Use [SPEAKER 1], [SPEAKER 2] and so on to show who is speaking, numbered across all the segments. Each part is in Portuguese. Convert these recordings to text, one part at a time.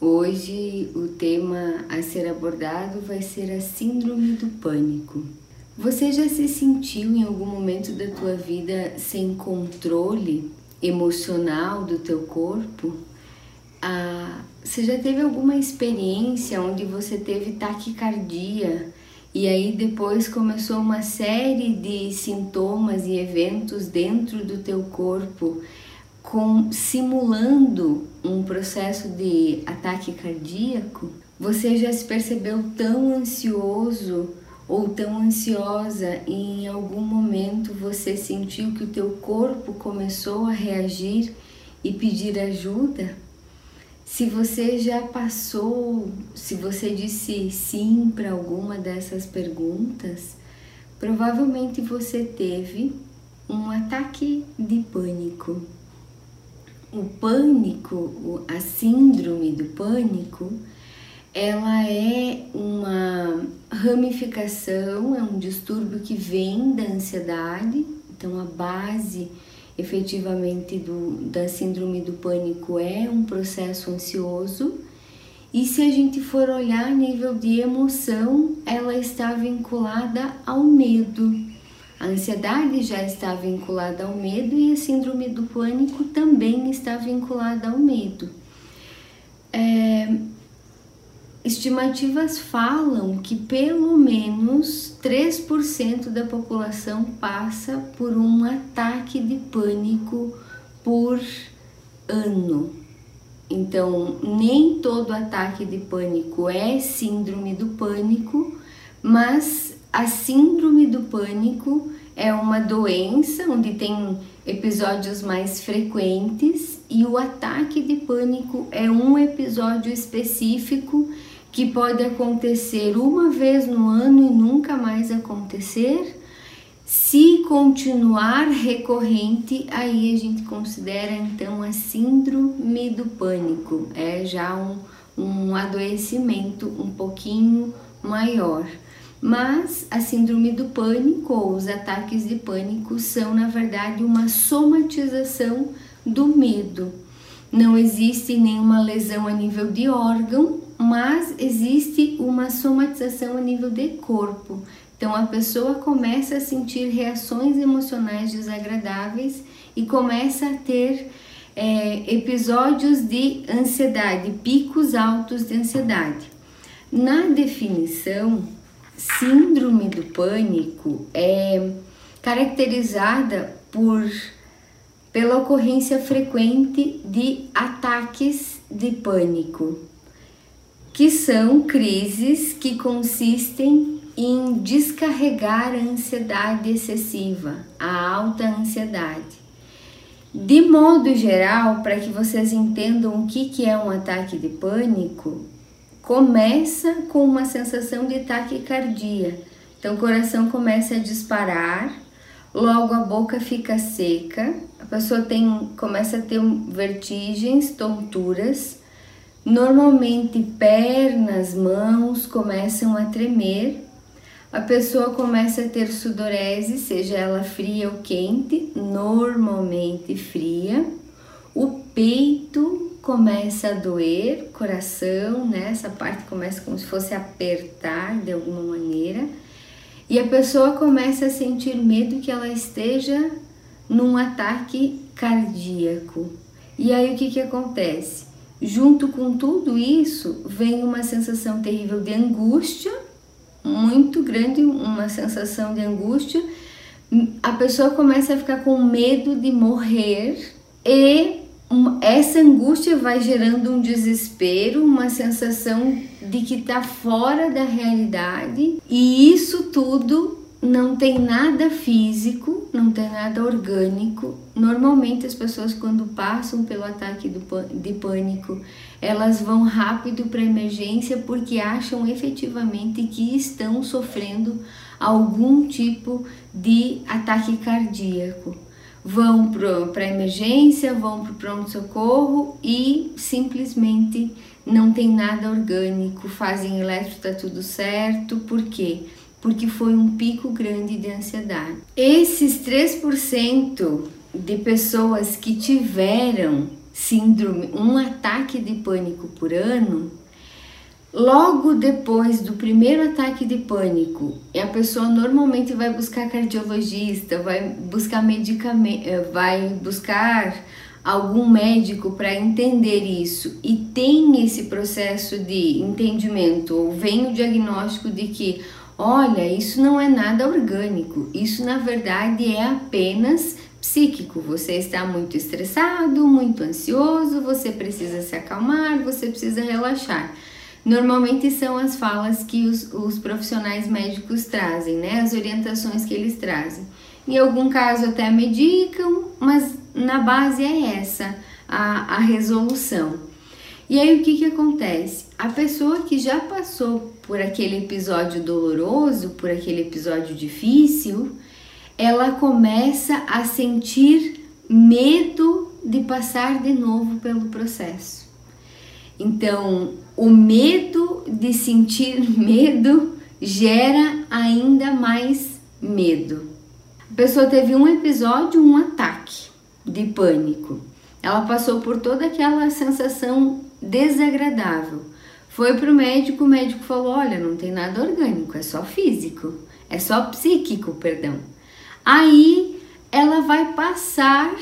[SPEAKER 1] Hoje o tema a ser abordado vai ser a síndrome do pânico. Você já se sentiu em algum momento da tua vida sem controle emocional do teu corpo? Ah, você já teve alguma experiência onde você teve taquicardia e aí depois começou uma série de sintomas e eventos dentro do teu corpo com, simulando um processo de ataque cardíaco, você já se percebeu tão ansioso ou tão ansiosa e em algum momento você sentiu que o teu corpo começou a reagir e pedir ajuda? Se você já passou, se você disse sim para alguma dessas perguntas, provavelmente você teve um ataque de pânico o pânico, a síndrome do pânico, ela é uma ramificação, é um distúrbio que vem da ansiedade, então a base efetivamente do, da síndrome do pânico é um processo ansioso. E se a gente for olhar a nível de emoção, ela está vinculada ao medo. A ansiedade já está vinculada ao medo e a síndrome do pânico também está vinculada ao medo. É, estimativas falam que pelo menos 3% da população passa por um ataque de pânico por ano. Então, nem todo ataque de pânico é síndrome do pânico, mas a síndrome do pânico é uma doença onde tem episódios mais frequentes e o ataque de pânico é um episódio específico que pode acontecer uma vez no ano e nunca mais acontecer. Se continuar recorrente, aí a gente considera então a síndrome do pânico, é já um, um adoecimento um pouquinho maior. Mas a síndrome do pânico ou os ataques de pânico são, na verdade, uma somatização do medo. Não existe nenhuma lesão a nível de órgão, mas existe uma somatização a nível de corpo. Então a pessoa começa a sentir reações emocionais desagradáveis e começa a ter é, episódios de ansiedade, picos altos de ansiedade. Na definição, síndrome do pânico é caracterizada por pela ocorrência frequente de ataques de pânico, que são crises que consistem em descarregar a ansiedade excessiva, a alta ansiedade. De modo geral, para que vocês entendam o que, que é um ataque de pânico, começa com uma sensação de taquicardia. Então o coração começa a disparar, logo a boca fica seca, a pessoa tem começa a ter vertigens, tonturas. Normalmente pernas, mãos começam a tremer. A pessoa começa a ter sudorese, seja ela fria ou quente, normalmente fria. O peito começa a doer, coração, né? Essa parte começa como se fosse apertar de alguma maneira. E a pessoa começa a sentir medo que ela esteja num ataque cardíaco. E aí o que que acontece? Junto com tudo isso, vem uma sensação terrível de angústia, muito grande, uma sensação de angústia. A pessoa começa a ficar com medo de morrer e essa angústia vai gerando um desespero, uma sensação de que está fora da realidade, e isso tudo não tem nada físico, não tem nada orgânico. Normalmente as pessoas quando passam pelo ataque de pânico, elas vão rápido para emergência porque acham efetivamente que estão sofrendo algum tipo de ataque cardíaco vão para a emergência, vão para o pronto-socorro e simplesmente não tem nada orgânico, fazem eletro, está tudo certo, por quê? Porque foi um pico grande de ansiedade. Esses 3% de pessoas que tiveram síndrome, um ataque de pânico por ano, logo depois do primeiro ataque de pânico, a pessoa normalmente vai buscar cardiologista, vai buscar medicamento, eh, vai buscar algum médico para entender isso e tem esse processo de entendimento ou vem o diagnóstico de que olha, isso não é nada orgânico, isso na verdade é apenas psíquico. Você está muito estressado, muito ansioso, você precisa se acalmar, você precisa relaxar. Normalmente são as falas que os, os profissionais médicos trazem, né? As orientações que eles trazem. Em algum caso até medicam, mas na base é essa a, a resolução. E aí o que, que acontece? A pessoa que já passou por aquele episódio doloroso, por aquele episódio difícil, ela começa a sentir medo de passar de novo pelo processo. Então, o medo de sentir medo gera ainda mais medo. A pessoa teve um episódio, um ataque de pânico. Ela passou por toda aquela sensação desagradável. Foi para o médico, o médico falou: Olha, não tem nada orgânico, é só físico, é só psíquico, perdão. Aí ela vai passar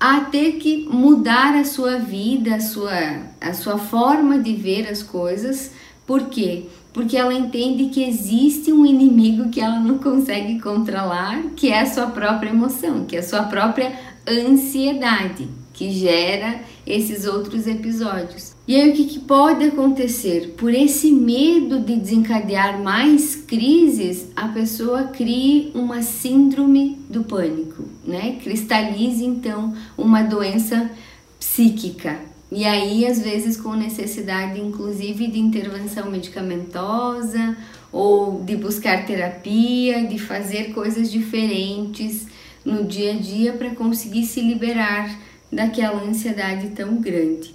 [SPEAKER 1] a ter que mudar a sua vida, a sua, a sua forma de ver as coisas. Por quê? Porque ela entende que existe um inimigo que ela não consegue controlar, que é a sua própria emoção, que é a sua própria ansiedade que gera esses outros episódios. E aí o que, que, pode acontecer? Por esse medo de desencadear mais crises, a pessoa cria uma síndrome do pânico, né? Cristalize então uma doença psíquica. E aí, às vezes, com necessidade, inclusive, de intervenção medicamentosa ou de buscar terapia, de fazer coisas diferentes no dia a dia para conseguir se liberar daquela ansiedade tão grande.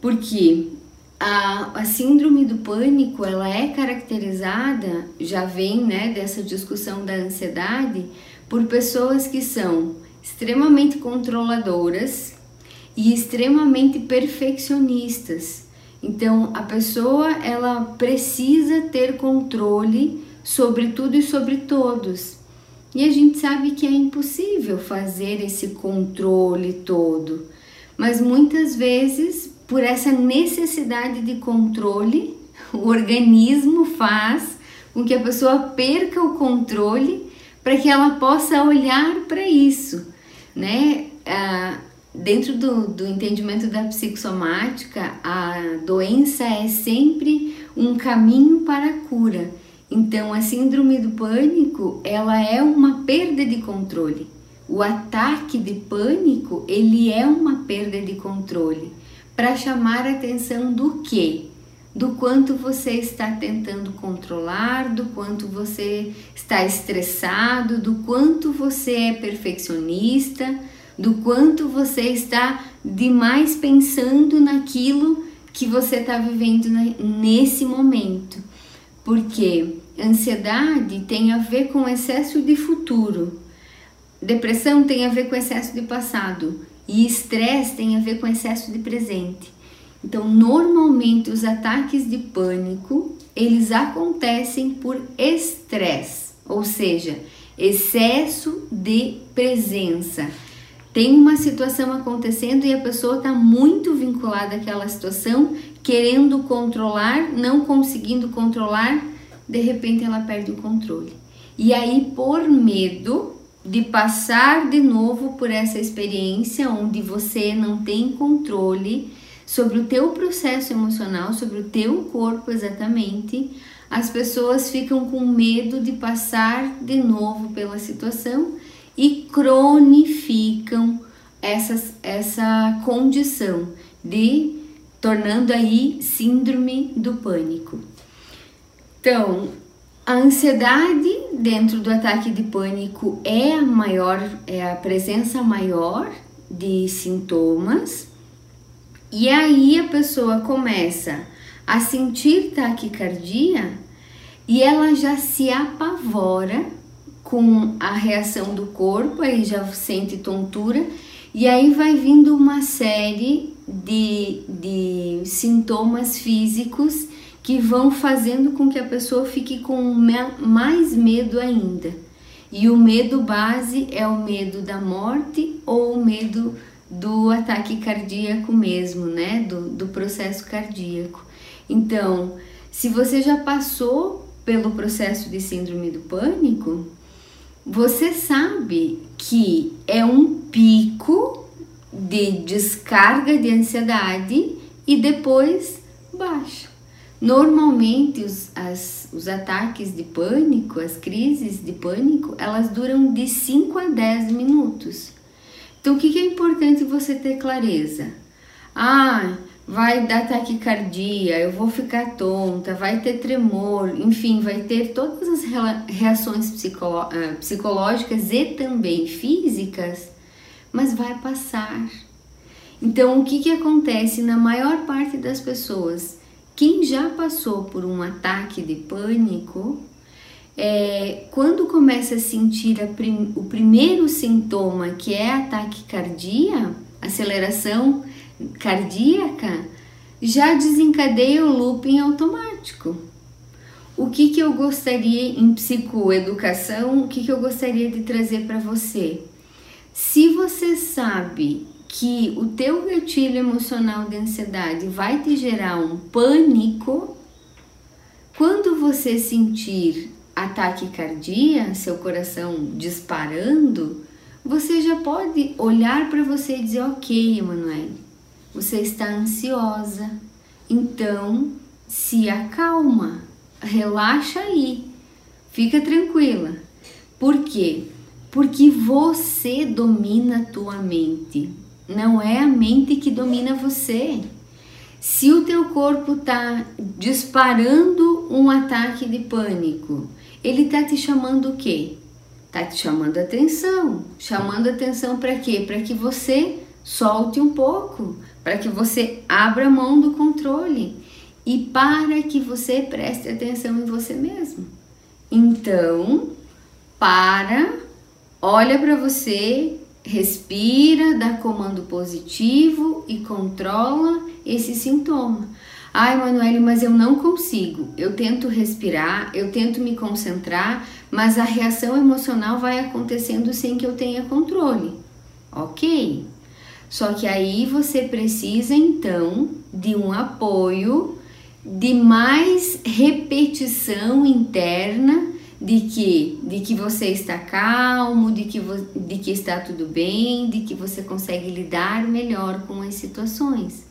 [SPEAKER 1] Porque a, a síndrome do pânico, ela é caracterizada, já vem né, dessa discussão da ansiedade, por pessoas que são extremamente controladoras e extremamente perfeccionistas. Então, a pessoa ela precisa ter controle sobre tudo e sobre todos. E a gente sabe que é impossível fazer esse controle todo, mas muitas vezes, por essa necessidade de controle, o organismo faz com que a pessoa perca o controle para que ela possa olhar para isso, né? Ah, dentro do, do entendimento da psicossomática, a doença é sempre um caminho para a cura. Então, a síndrome do pânico, ela é uma perda de controle. O ataque de pânico, ele é uma perda de controle para chamar a atenção do que? Do quanto você está tentando controlar, do quanto você está estressado, do quanto você é perfeccionista, do quanto você está demais pensando naquilo que você está vivendo nesse momento. Porque ansiedade tem a ver com excesso de futuro, depressão tem a ver com excesso de passado e estresse tem a ver com excesso de presente. Então, normalmente os ataques de pânico, eles acontecem por estresse, ou seja, excesso de presença. Tem uma situação acontecendo e a pessoa está muito vinculada àquela situação, querendo controlar, não conseguindo controlar de repente ela perde o controle. E aí, por medo de passar de novo por essa experiência onde você não tem controle sobre o teu processo emocional, sobre o teu corpo exatamente, as pessoas ficam com medo de passar de novo pela situação e cronificam essas, essa condição de tornando aí síndrome do pânico. Então, a ansiedade dentro do ataque de pânico é a maior, é a presença maior de sintomas, e aí a pessoa começa a sentir taquicardia e ela já se apavora com a reação do corpo, aí já sente tontura. E aí vai vindo uma série de, de sintomas físicos que vão fazendo com que a pessoa fique com mais medo ainda. E o medo base é o medo da morte ou o medo do ataque cardíaco mesmo, né? Do, do processo cardíaco. Então, se você já passou pelo processo de síndrome do pânico, você sabe que é um pico de descarga de ansiedade e depois baixa. Normalmente os, as, os ataques de pânico, as crises de pânico, elas duram de 5 a 10 minutos. Então o que, que é importante você ter clareza? Ah, vai dar taquicardia, eu vou ficar tonta, vai ter tremor, enfim, vai ter todas as reações ah, psicológicas e também físicas, mas vai passar. Então, o que, que acontece na maior parte das pessoas? Quem já passou por um ataque de pânico, é, quando começa a sentir a prim, o primeiro sintoma, que é ataque cardíaco, aceleração cardíaca já desencadeia o looping automático. O que, que eu gostaria em psicoeducação, o que, que eu gostaria de trazer para você? Se você sabe que o teu gatilho emocional de ansiedade vai te gerar um pânico, quando você sentir ataque cardíaco, seu coração disparando, você já pode olhar para você e dizer: Ok, Emanuele, você está ansiosa, então se acalma, relaxa aí, fica tranquila. Por quê? Porque você domina a tua mente, não é a mente que domina você. Se o teu corpo está disparando um ataque de pânico, ele está te chamando o quê? Está te chamando atenção. Chamando atenção para quê? Para que você solte um pouco, para que você abra mão do controle e para que você preste atenção em você mesmo. Então, para, olha para você, respira, dá comando positivo e controla esse sintoma. Ai, Manuele, mas eu não consigo. Eu tento respirar, eu tento me concentrar, mas a reação emocional vai acontecendo sem que eu tenha controle. Ok? Só que aí você precisa então de um apoio, de mais repetição interna de que de que você está calmo, de que de que está tudo bem, de que você consegue lidar melhor com as situações.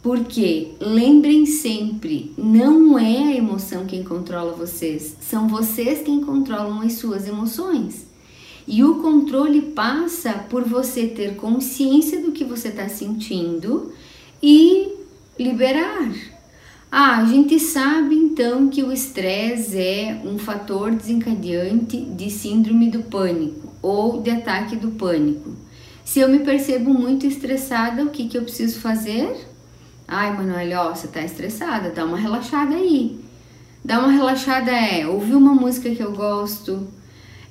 [SPEAKER 1] Porque lembrem sempre, não é a emoção quem controla vocês, são vocês quem controlam as suas emoções. E o controle passa por você ter consciência do que você está sentindo e liberar. Ah, a gente sabe então que o estresse é um fator desencadeante de síndrome do pânico ou de ataque do pânico. Se eu me percebo muito estressada, o que, que eu preciso fazer? Ai, Manuel, ó, você tá estressada, dá uma relaxada aí. Dá uma relaxada é ouvir uma música que eu gosto,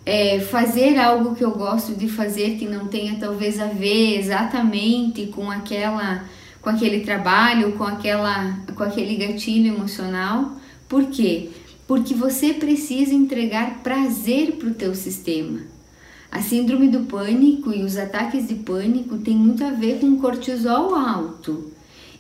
[SPEAKER 1] é, fazer algo que eu gosto de fazer que não tenha talvez a ver exatamente com aquela com aquele trabalho, com aquela com aquele gatilho emocional. Por quê? Porque você precisa entregar prazer para o teu sistema. A síndrome do pânico e os ataques de pânico tem muito a ver com cortisol alto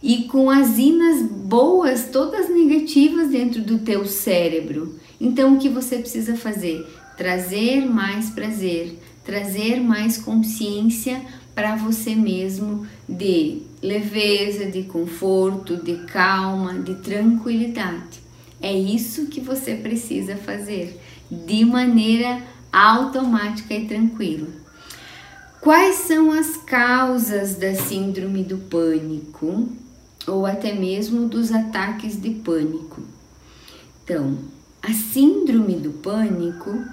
[SPEAKER 1] e com as inas boas, todas negativas dentro do teu cérebro. Então o que você precisa fazer? trazer mais prazer, trazer mais consciência para você mesmo de leveza, de conforto, de calma, de tranquilidade. É isso que você precisa fazer de maneira automática e tranquila. Quais são as causas da síndrome do pânico ou até mesmo dos ataques de pânico? Então, a síndrome do pânico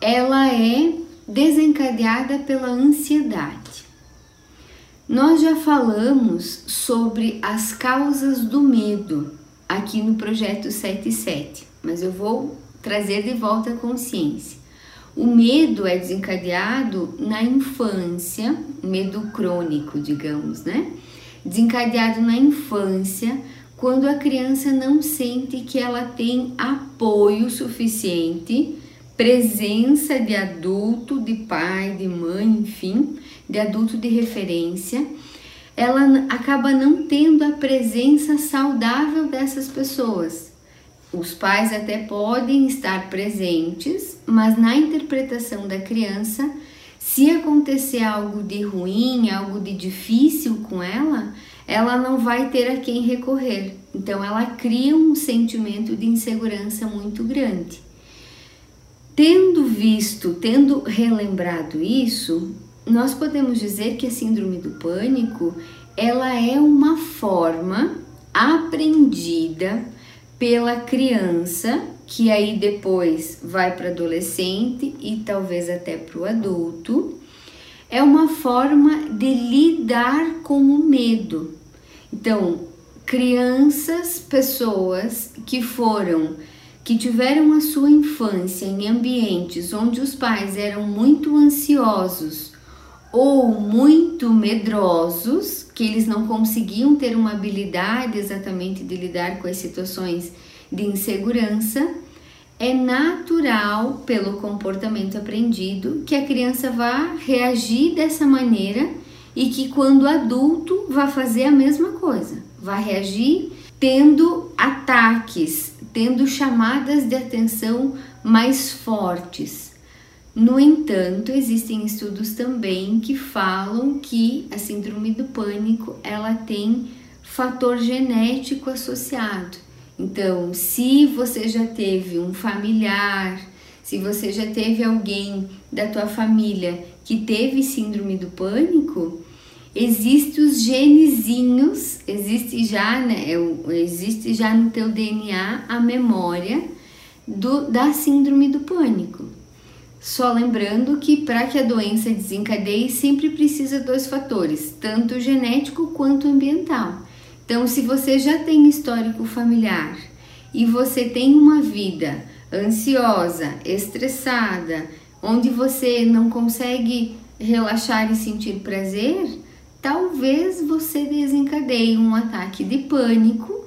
[SPEAKER 1] ela é desencadeada pela ansiedade. Nós já falamos sobre as causas do medo aqui no projeto 77, mas eu vou trazer de volta a consciência. O medo é desencadeado na infância, medo crônico, digamos, né? Desencadeado na infância, quando a criança não sente que ela tem apoio suficiente, presença de adulto, de pai, de mãe, enfim, de adulto de referência, ela acaba não tendo a presença saudável dessas pessoas os pais até podem estar presentes, mas na interpretação da criança, se acontecer algo de ruim, algo de difícil com ela, ela não vai ter a quem recorrer. Então ela cria um sentimento de insegurança muito grande. Tendo visto, tendo relembrado isso, nós podemos dizer que a síndrome do pânico, ela é uma forma aprendida pela criança, que aí depois vai para adolescente e talvez até para o adulto, é uma forma de lidar com o medo. Então, crianças, pessoas que foram, que tiveram a sua infância em ambientes onde os pais eram muito ansiosos ou muito medrosos, que eles não conseguiam ter uma habilidade exatamente de lidar com as situações de insegurança, é natural, pelo comportamento aprendido, que a criança vá reagir dessa maneira e que quando adulto vá fazer a mesma coisa, vá reagir tendo ataques, tendo chamadas de atenção mais fortes. No entanto, existem estudos também que falam que a síndrome do pânico ela tem fator genético associado. Então, se você já teve um familiar, se você já teve alguém da tua família que teve síndrome do pânico, existem os genezinhos, existe já, né, existe já no teu DNA a memória do, da síndrome do pânico. Só lembrando que para que a doença desencadeie sempre precisa dois fatores, tanto genético quanto ambiental. Então, se você já tem histórico familiar e você tem uma vida ansiosa, estressada, onde você não consegue relaxar e sentir prazer, talvez você desencadeie um ataque de pânico.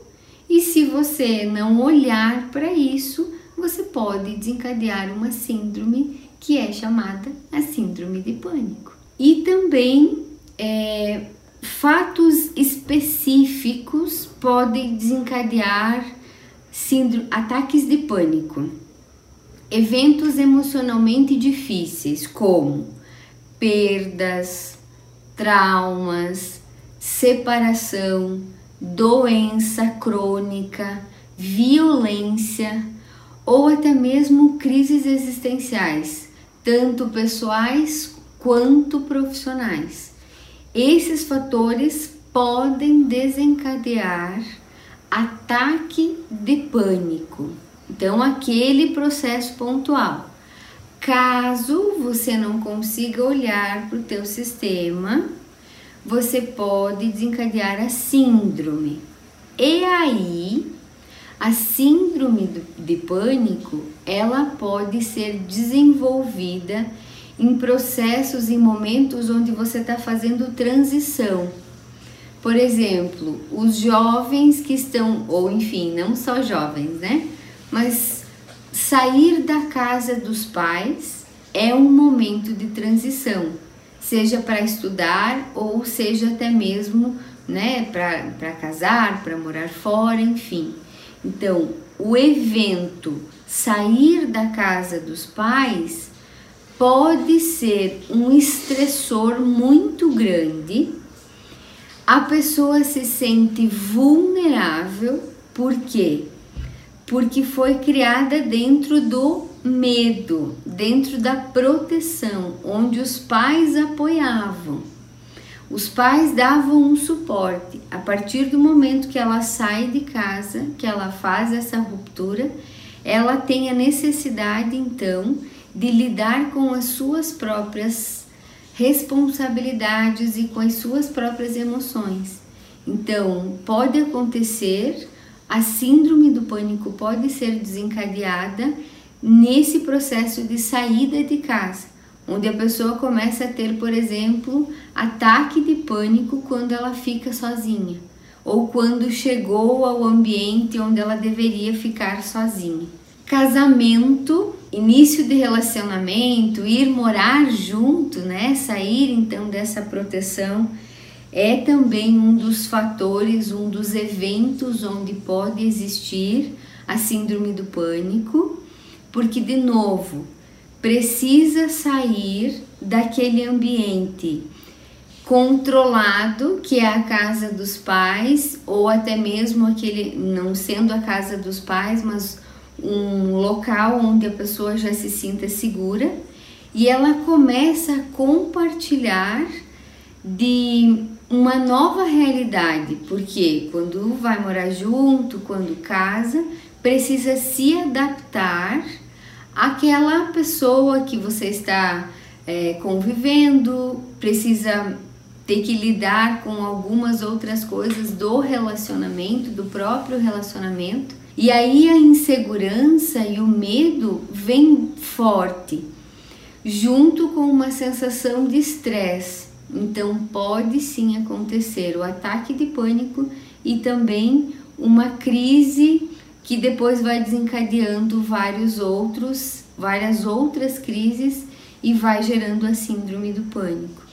[SPEAKER 1] E se você não olhar para isso, você pode desencadear uma síndrome que é chamada a síndrome de pânico. E também é, fatos específicos podem desencadear síndrome, ataques de pânico. Eventos emocionalmente difíceis, como perdas, traumas, separação, doença crônica, violência ou até mesmo crises existenciais, tanto pessoais quanto profissionais. Esses fatores podem desencadear ataque de pânico. Então, aquele processo pontual. Caso você não consiga olhar para o teu sistema, você pode desencadear a síndrome. E aí, a síndrome de pânico, ela pode ser desenvolvida em processos e momentos onde você está fazendo transição. Por exemplo, os jovens que estão, ou enfim, não só jovens, né? Mas sair da casa dos pais é um momento de transição, seja para estudar ou seja até mesmo, né, para casar, para morar fora, enfim. Então, o evento sair da casa dos pais pode ser um estressor muito grande. A pessoa se sente vulnerável, por quê? Porque foi criada dentro do medo, dentro da proteção, onde os pais apoiavam. Os pais davam um suporte. A partir do momento que ela sai de casa, que ela faz essa ruptura, ela tem a necessidade então de lidar com as suas próprias responsabilidades e com as suas próprias emoções. Então, pode acontecer, a síndrome do pânico pode ser desencadeada nesse processo de saída de casa, onde a pessoa começa a ter, por exemplo, ataque de pânico quando ela fica sozinha ou quando chegou ao ambiente onde ela deveria ficar sozinha. Casamento, início de relacionamento, ir morar junto, né? Sair então dessa proteção é também um dos fatores, um dos eventos onde pode existir a síndrome do pânico, porque de novo, precisa sair daquele ambiente controlado, que é a casa dos pais, ou até mesmo aquele, não sendo a casa dos pais, mas um local onde a pessoa já se sinta segura, e ela começa a compartilhar de uma nova realidade, porque quando vai morar junto, quando casa, precisa se adaptar àquela pessoa que você está é, convivendo, precisa ter que lidar com algumas outras coisas do relacionamento, do próprio relacionamento. E aí a insegurança e o medo vem forte, junto com uma sensação de estresse. Então pode sim acontecer o ataque de pânico e também uma crise que depois vai desencadeando vários outros, várias outras crises e vai gerando a síndrome do pânico.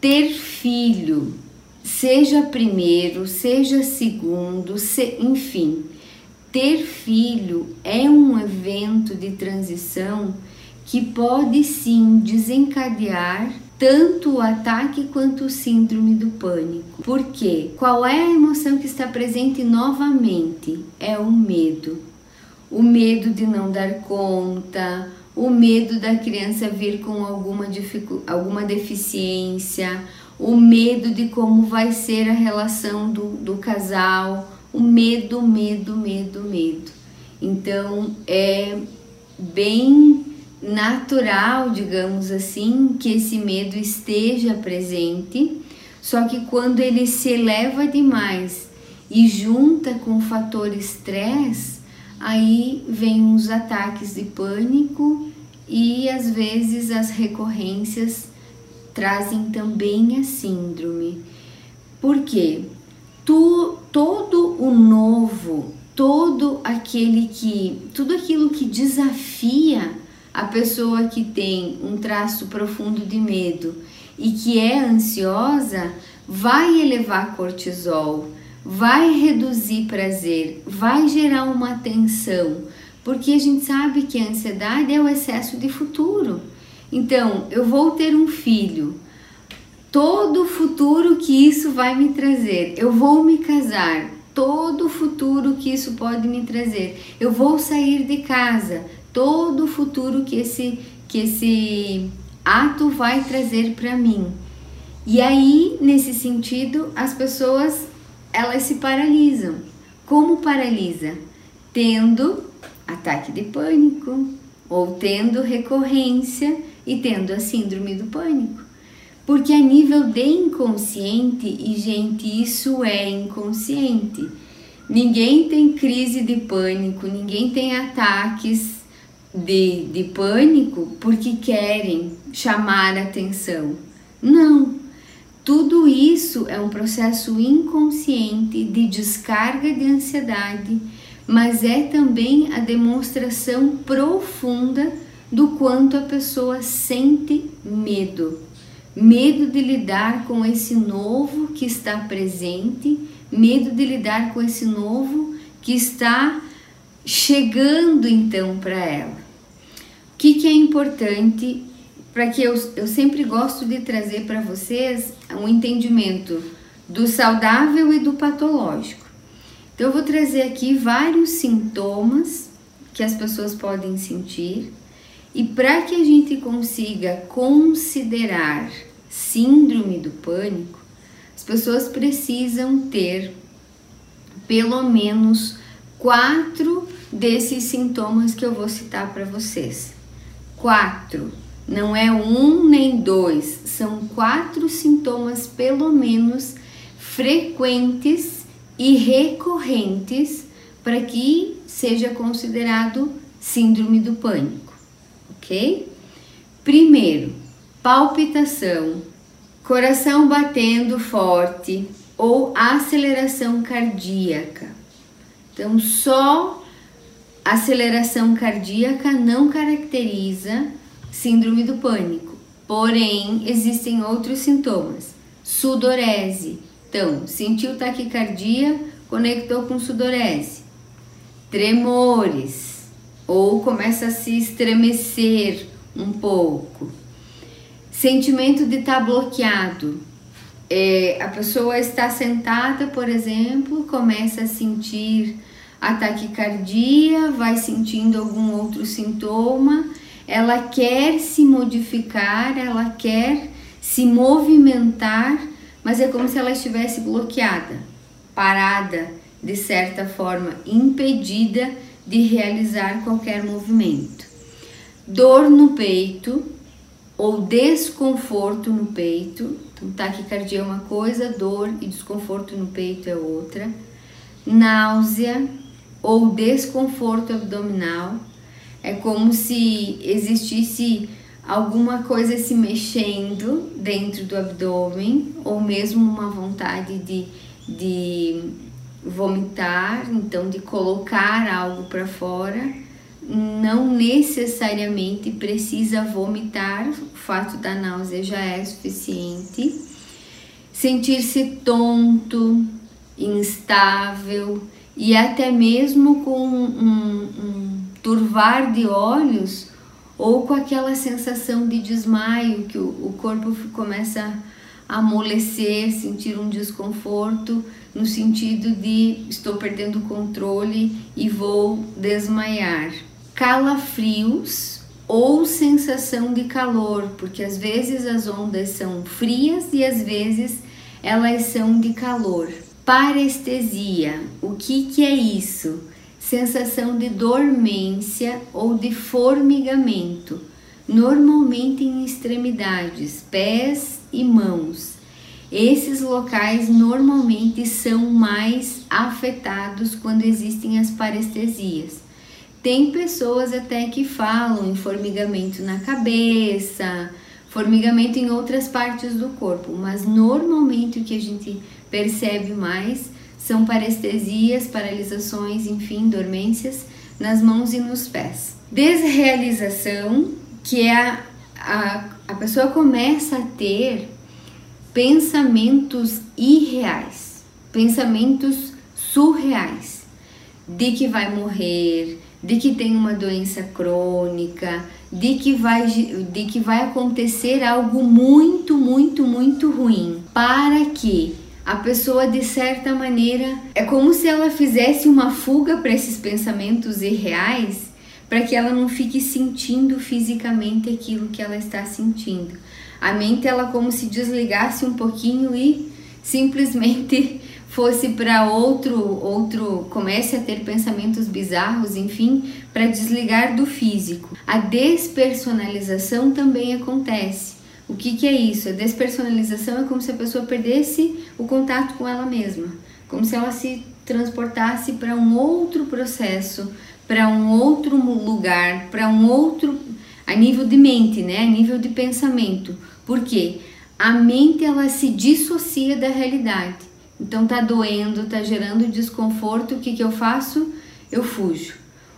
[SPEAKER 1] Ter filho, seja primeiro, seja segundo, se, enfim, ter filho é um evento de transição que pode sim desencadear tanto o ataque quanto o síndrome do pânico. Por quê? Qual é a emoção que está presente novamente? É o medo. O medo de não dar conta, o medo da criança vir com alguma, alguma deficiência, o medo de como vai ser a relação do, do casal, o medo, medo, medo, medo. Então é bem natural, digamos assim, que esse medo esteja presente, só que quando ele se eleva demais e junta com o fator estresse, aí vem os ataques de pânico e às vezes as recorrências trazem também a síndrome. Por quê? Tu, todo o novo, todo aquele que, tudo aquilo que desafia a pessoa que tem um traço profundo de medo e que é ansiosa, vai elevar cortisol, vai reduzir prazer, vai gerar uma tensão, porque a gente sabe que a ansiedade é o excesso de futuro. Então, eu vou ter um filho, todo o futuro que isso vai me trazer, eu vou me casar, todo o futuro que isso pode me trazer, eu vou sair de casa, todo o futuro que esse, que esse ato vai trazer para mim. E aí, nesse sentido, as pessoas elas se paralisam. Como paralisa? Tendo ataque de pânico ou tendo recorrência e tendo a síndrome do pânico. Porque a nível de inconsciente, e gente, isso é inconsciente. Ninguém tem crise de pânico, ninguém tem ataques de, de pânico porque querem chamar atenção. Não, tudo isso é um processo inconsciente de descarga de ansiedade, mas é também a demonstração profunda do quanto a pessoa sente medo. Medo de lidar com esse novo que está presente, medo de lidar com esse novo que está chegando então para ela. Que, que é importante para que eu, eu sempre gosto de trazer para vocês um entendimento do saudável e do patológico. Então, eu vou trazer aqui vários sintomas que as pessoas podem sentir e para que a gente consiga considerar síndrome do pânico, as pessoas precisam ter pelo menos quatro desses sintomas que eu vou citar para vocês. Quatro não é um nem dois, são quatro sintomas, pelo menos, frequentes e recorrentes para que seja considerado síndrome do pânico, ok? Primeiro, palpitação, coração batendo forte ou aceleração cardíaca. Então, só aceleração cardíaca não caracteriza síndrome do pânico, porém existem outros sintomas. Sudorese. Então, sentiu taquicardia, conectou com sudorese. Tremores ou começa a se estremecer um pouco. Sentimento de estar tá bloqueado. É, a pessoa está sentada, por exemplo, começa a sentir ataque cardíaco, vai sentindo algum outro sintoma, ela quer se modificar, ela quer se movimentar, mas é como se ela estivesse bloqueada, parada, de certa forma, impedida de realizar qualquer movimento. Dor no peito ou desconforto no peito, então taquicardia é uma coisa, dor e desconforto no peito é outra. Náusea ou desconforto abdominal, é como se existisse alguma coisa se mexendo dentro do abdômen, ou mesmo uma vontade de, de vomitar, então de colocar algo para fora, não necessariamente precisa vomitar, o fato da náusea já é suficiente. Sentir-se tonto, instável e até mesmo com um, um turvar de olhos ou com aquela sensação de desmaio que o, o corpo começa a amolecer, sentir um desconforto no sentido de estou perdendo o controle e vou desmaiar. Calafrios ou sensação de calor, porque às vezes as ondas são frias e às vezes elas são de calor. Parestesia, o que, que é isso? sensação de dormência ou de formigamento, normalmente em extremidades, pés e mãos. Esses locais normalmente são mais afetados quando existem as parestesias. Tem pessoas até que falam em formigamento na cabeça, formigamento em outras partes do corpo, mas normalmente o que a gente percebe mais são parestesias, paralisações, enfim, dormências nas mãos e nos pés. Desrealização, que é a, a, a pessoa começa a ter pensamentos irreais, pensamentos surreais, de que vai morrer, de que tem uma doença crônica, de que vai, de que vai acontecer algo muito, muito, muito ruim, para que a pessoa de certa maneira é como se ela fizesse uma fuga para esses pensamentos irreais para que ela não fique sentindo fisicamente aquilo que ela está sentindo. A mente ela como se desligasse um pouquinho e simplesmente fosse para outro outro comece a ter pensamentos bizarros, enfim, para desligar do físico. A despersonalização também acontece. O que, que é isso? A despersonalização é como se a pessoa perdesse o contato com ela mesma, como se ela se transportasse para um outro processo, para um outro lugar, para um outro a nível de mente, né? A nível de pensamento. Por quê? A mente ela se dissocia da realidade. Então tá doendo, tá gerando desconforto, o que que eu faço? Eu fujo.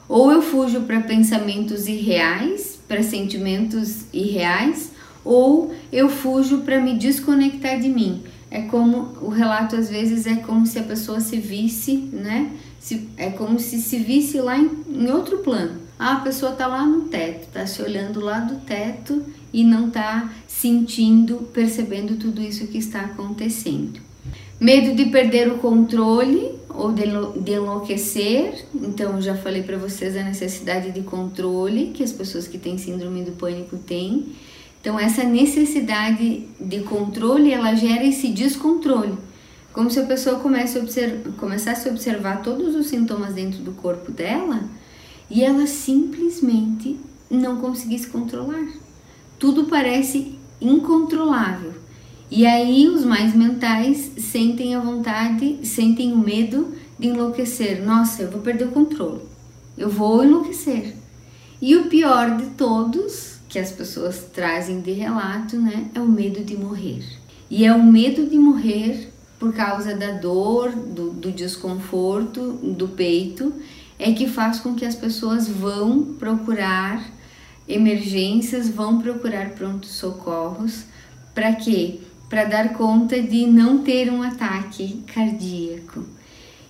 [SPEAKER 1] Ou eu fujo para pensamentos irreais, para sentimentos irreais, ou eu fujo para me desconectar de mim. É como o relato às vezes é como se a pessoa se visse, né? Se, é como se se visse lá em, em outro plano. Ah, a pessoa tá lá no teto, tá se olhando lá do teto e não tá sentindo, percebendo tudo isso que está acontecendo. Medo de perder o controle ou de, de enlouquecer. Então, já falei para vocês a necessidade de controle que as pessoas que têm síndrome do pânico têm então essa necessidade de controle, ela gera esse descontrole. Como se a pessoa comece a começasse a observar todos os sintomas dentro do corpo dela e ela simplesmente não conseguisse controlar. Tudo parece incontrolável. E aí os mais mentais sentem a vontade, sentem o medo de enlouquecer. Nossa, eu vou perder o controle. Eu vou enlouquecer. E o pior de todos, que as pessoas trazem de relato, né, é o medo de morrer. E é o medo de morrer por causa da dor, do, do desconforto do peito, é que faz com que as pessoas vão procurar emergências, vão procurar prontos socorros, para quê? Para dar conta de não ter um ataque cardíaco.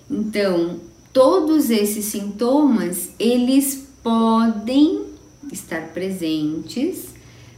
[SPEAKER 1] Então, todos esses sintomas, eles podem estar presentes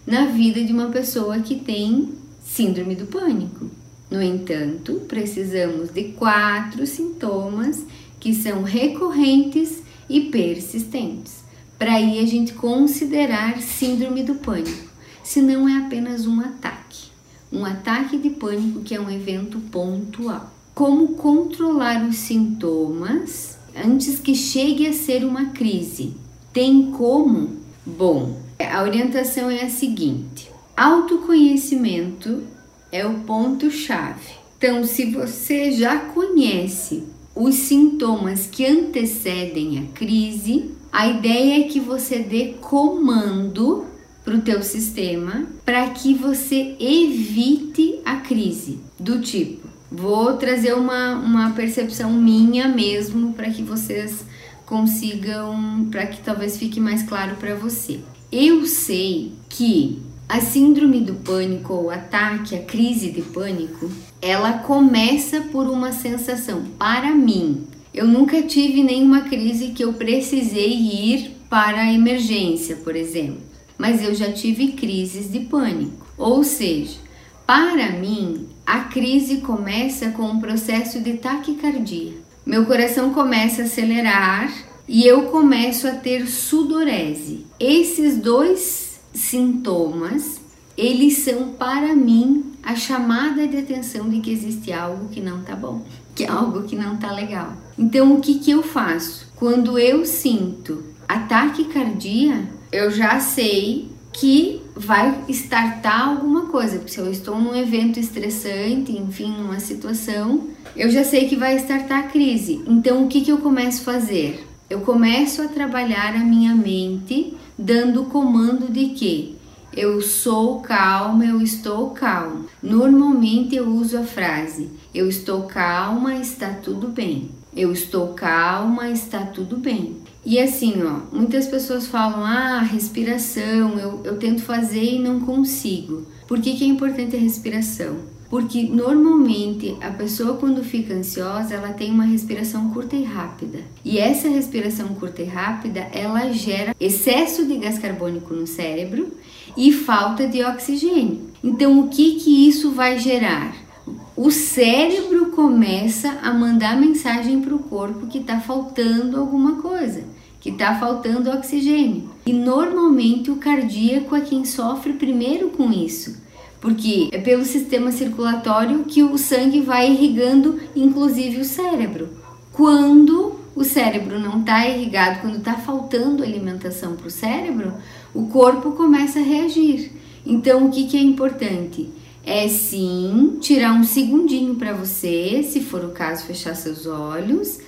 [SPEAKER 1] na vida de uma pessoa que tem síndrome do pânico. No entanto, precisamos de quatro sintomas que são recorrentes e persistentes, para aí a gente considerar síndrome do pânico, se não é apenas um ataque. Um ataque de pânico que é um evento pontual. Como controlar os sintomas antes que chegue a ser uma crise? Tem como? Bom, a orientação é a seguinte: autoconhecimento é o ponto-chave. Então, se você já conhece os sintomas que antecedem a crise, a ideia é que você dê comando para o teu sistema para que você evite a crise do tipo. Vou trazer uma, uma percepção minha mesmo para que vocês consigam, para que talvez fique mais claro para você. Eu sei que a síndrome do pânico ou ataque, a crise de pânico, ela começa por uma sensação. Para mim, eu nunca tive nenhuma crise que eu precisei ir para a emergência, por exemplo, mas eu já tive crises de pânico. Ou seja, para mim, a crise começa com um processo de taquicardia. Meu coração começa a acelerar e eu começo a ter sudorese. Esses dois sintomas, eles são para mim a chamada de atenção de que existe algo que não tá bom, que é algo que não tá legal. Então o que que eu faço? Quando eu sinto ataque cardíaco, eu já sei que vai startar alguma coisa. Se eu estou num evento estressante, enfim, numa situação, eu já sei que vai startar a crise. Então o que que eu começo a fazer? Eu começo a trabalhar a minha mente dando comando de que eu sou calma, eu estou calma. Normalmente eu uso a frase eu estou calma, está tudo bem. Eu estou calma, está tudo bem. E assim, ó, muitas pessoas falam: ah, respiração, eu, eu tento fazer e não consigo. Por que, que é importante a respiração? Porque normalmente a pessoa quando fica ansiosa, ela tem uma respiração curta e rápida. E essa respiração curta e rápida, ela gera excesso de gás carbônico no cérebro e falta de oxigênio. Então, o que que isso vai gerar? O cérebro começa a mandar mensagem para o corpo que está faltando alguma coisa, que está faltando oxigênio. E normalmente o cardíaco é quem sofre primeiro com isso porque é pelo sistema circulatório que o sangue vai irrigando, inclusive o cérebro. Quando o cérebro não está irrigado, quando está faltando alimentação para o cérebro, o corpo começa a reagir. Então, o que, que é importante? É sim tirar um segundinho para você, se for o caso, fechar seus olhos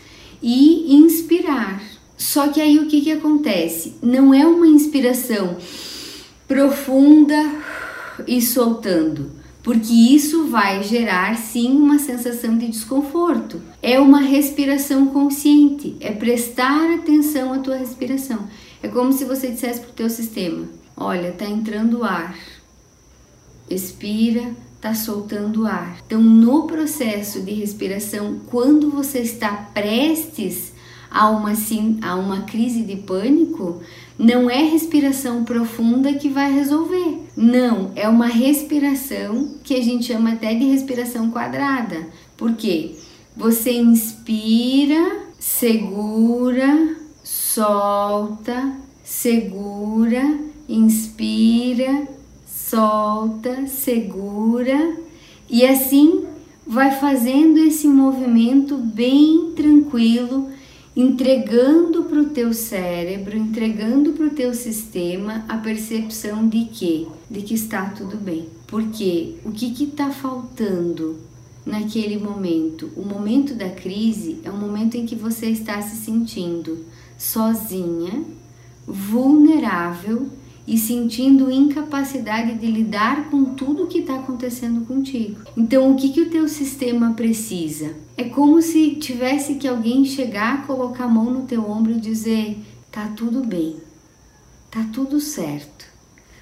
[SPEAKER 1] e inspirar. Só que aí o que, que acontece? Não é uma inspiração profunda e soltando, porque isso vai gerar sim uma sensação de desconforto. É uma respiração consciente, é prestar atenção à tua respiração. É como se você dissesse para o teu sistema: olha, tá entrando ar, expira, tá soltando ar. Então, no processo de respiração, quando você está prestes a uma, a uma crise de pânico, não é respiração profunda que vai resolver. Não, é uma respiração que a gente chama até de respiração quadrada. Por quê? Você inspira, segura, solta, segura, inspira, solta, segura e assim vai fazendo esse movimento bem tranquilo entregando para o teu cérebro, entregando para o teu sistema a percepção de que, de que está tudo bem. Porque o que está faltando naquele momento? O momento da crise é o momento em que você está se sentindo sozinha, vulnerável e sentindo incapacidade de lidar com tudo que está acontecendo contigo. Então, o que, que o teu sistema precisa? É como se tivesse que alguém chegar, colocar a mão no teu ombro e dizer: tá tudo bem, tá tudo certo.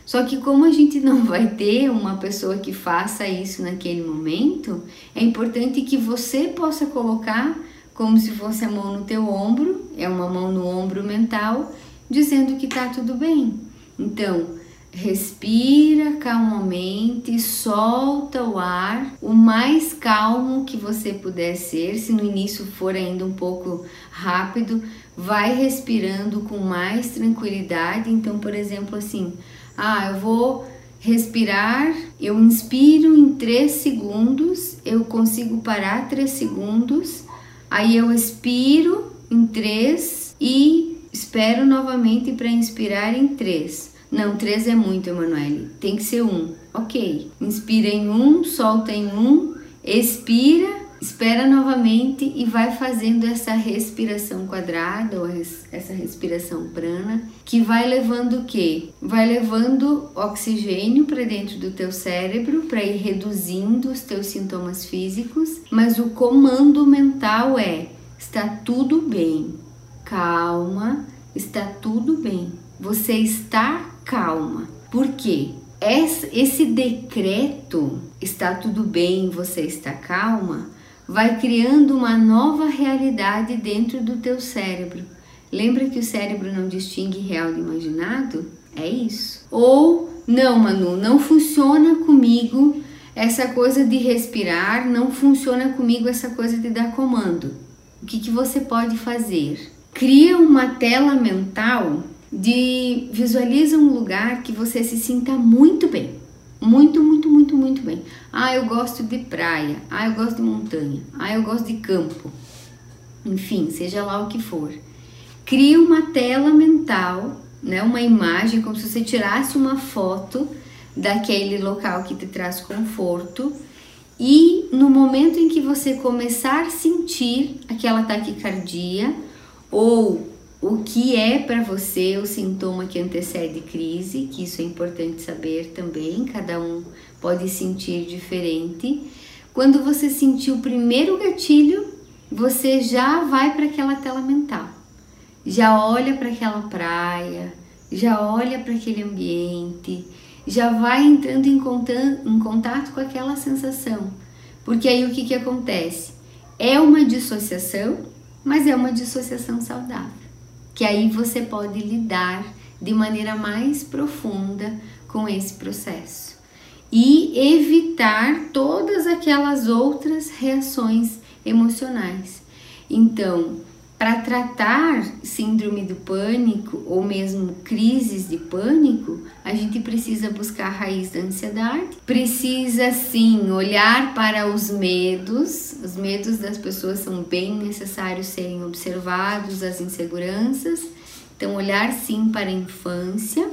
[SPEAKER 1] Só que como a gente não vai ter uma pessoa que faça isso naquele momento, é importante que você possa colocar como se fosse a mão no teu ombro, é uma mão no ombro mental, dizendo que tá tudo bem. Então, respira calmamente, solta o ar o mais calmo que você puder ser. Se no início for ainda um pouco rápido, vai respirando com mais tranquilidade. Então, por exemplo, assim, ah, eu vou respirar, eu inspiro em 3 segundos, eu consigo parar 3 segundos, aí eu expiro em 3 e espero novamente para inspirar em 3. Não, 3 é muito, Emanuele. Tem que ser um. Ok. Inspira em um, solta em um, expira espera novamente e vai fazendo essa respiração quadrada ou essa respiração prana, que vai levando o quê? Vai levando oxigênio para dentro do teu cérebro para ir reduzindo os teus sintomas físicos, mas o comando mental é: está tudo bem. Calma, está tudo bem. Você está calma. Por quê? Esse decreto, está tudo bem, você está calma, vai criando uma nova realidade dentro do teu cérebro. Lembra que o cérebro não distingue real do imaginado? É isso. Ou não, Manu, não funciona comigo essa coisa de respirar, não funciona comigo essa coisa de dar comando. O que, que você pode fazer? Cria uma tela mental de visualiza um lugar que você se sinta muito bem. Muito, muito, muito, muito bem. Ah, eu gosto de praia. Ah, eu gosto de montanha. Ah, eu gosto de campo. Enfim, seja lá o que for. Crie uma tela mental, né? Uma imagem como se você tirasse uma foto daquele local que te traz conforto e no momento em que você começar a sentir aquela taquicardia ou o que é para você o sintoma que antecede crise, que isso é importante saber também, cada um pode sentir diferente. Quando você sentir o primeiro gatilho, você já vai para aquela tela mental. Já olha para aquela praia, já olha para aquele ambiente, já vai entrando em contato, em contato com aquela sensação. Porque aí o que, que acontece? É uma dissociação, mas é uma dissociação saudável que aí você pode lidar de maneira mais profunda com esse processo e evitar todas aquelas outras reações emocionais. Então, para tratar síndrome do pânico ou mesmo crises de pânico, a gente precisa buscar a raiz da ansiedade, precisa sim olhar para os medos, os medos das pessoas são bem necessários serem observados, as inseguranças, então olhar sim para a infância,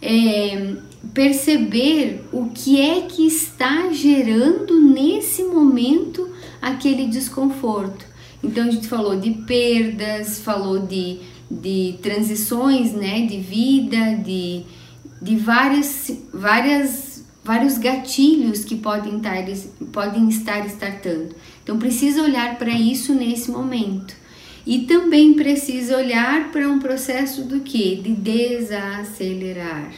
[SPEAKER 1] é, perceber o que é que está gerando nesse momento aquele desconforto então a gente falou de perdas, falou de, de transições né, de vida, de, de várias, várias, vários gatilhos que podem estar, podem estar startando. Então precisa olhar para isso nesse momento. E também precisa olhar para um processo do que? De desacelerar.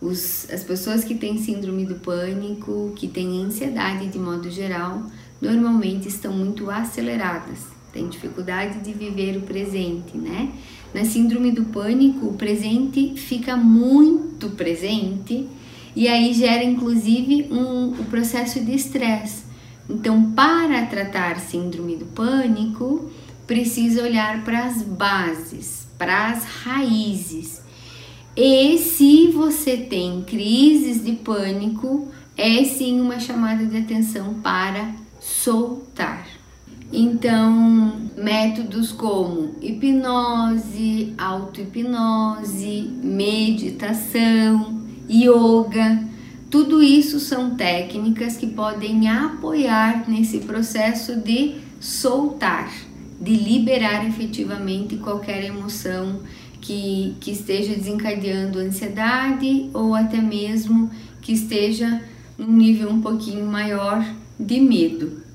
[SPEAKER 1] Os, as pessoas que têm síndrome do pânico, que têm ansiedade de modo geral, normalmente estão muito aceleradas, têm dificuldade de viver o presente, né? Na síndrome do pânico, o presente fica muito presente e aí gera inclusive um, um processo de estresse. Então, para tratar síndrome do pânico, precisa olhar para as bases, para as raízes. E se você tem crises de pânico, é sim uma chamada de atenção para soltar. Então, métodos como hipnose, auto-hipnose, meditação, yoga, tudo isso são técnicas que podem apoiar nesse processo de soltar, de liberar efetivamente qualquer emoção que, que esteja desencadeando ansiedade ou até mesmo que esteja num nível um pouquinho maior de medo.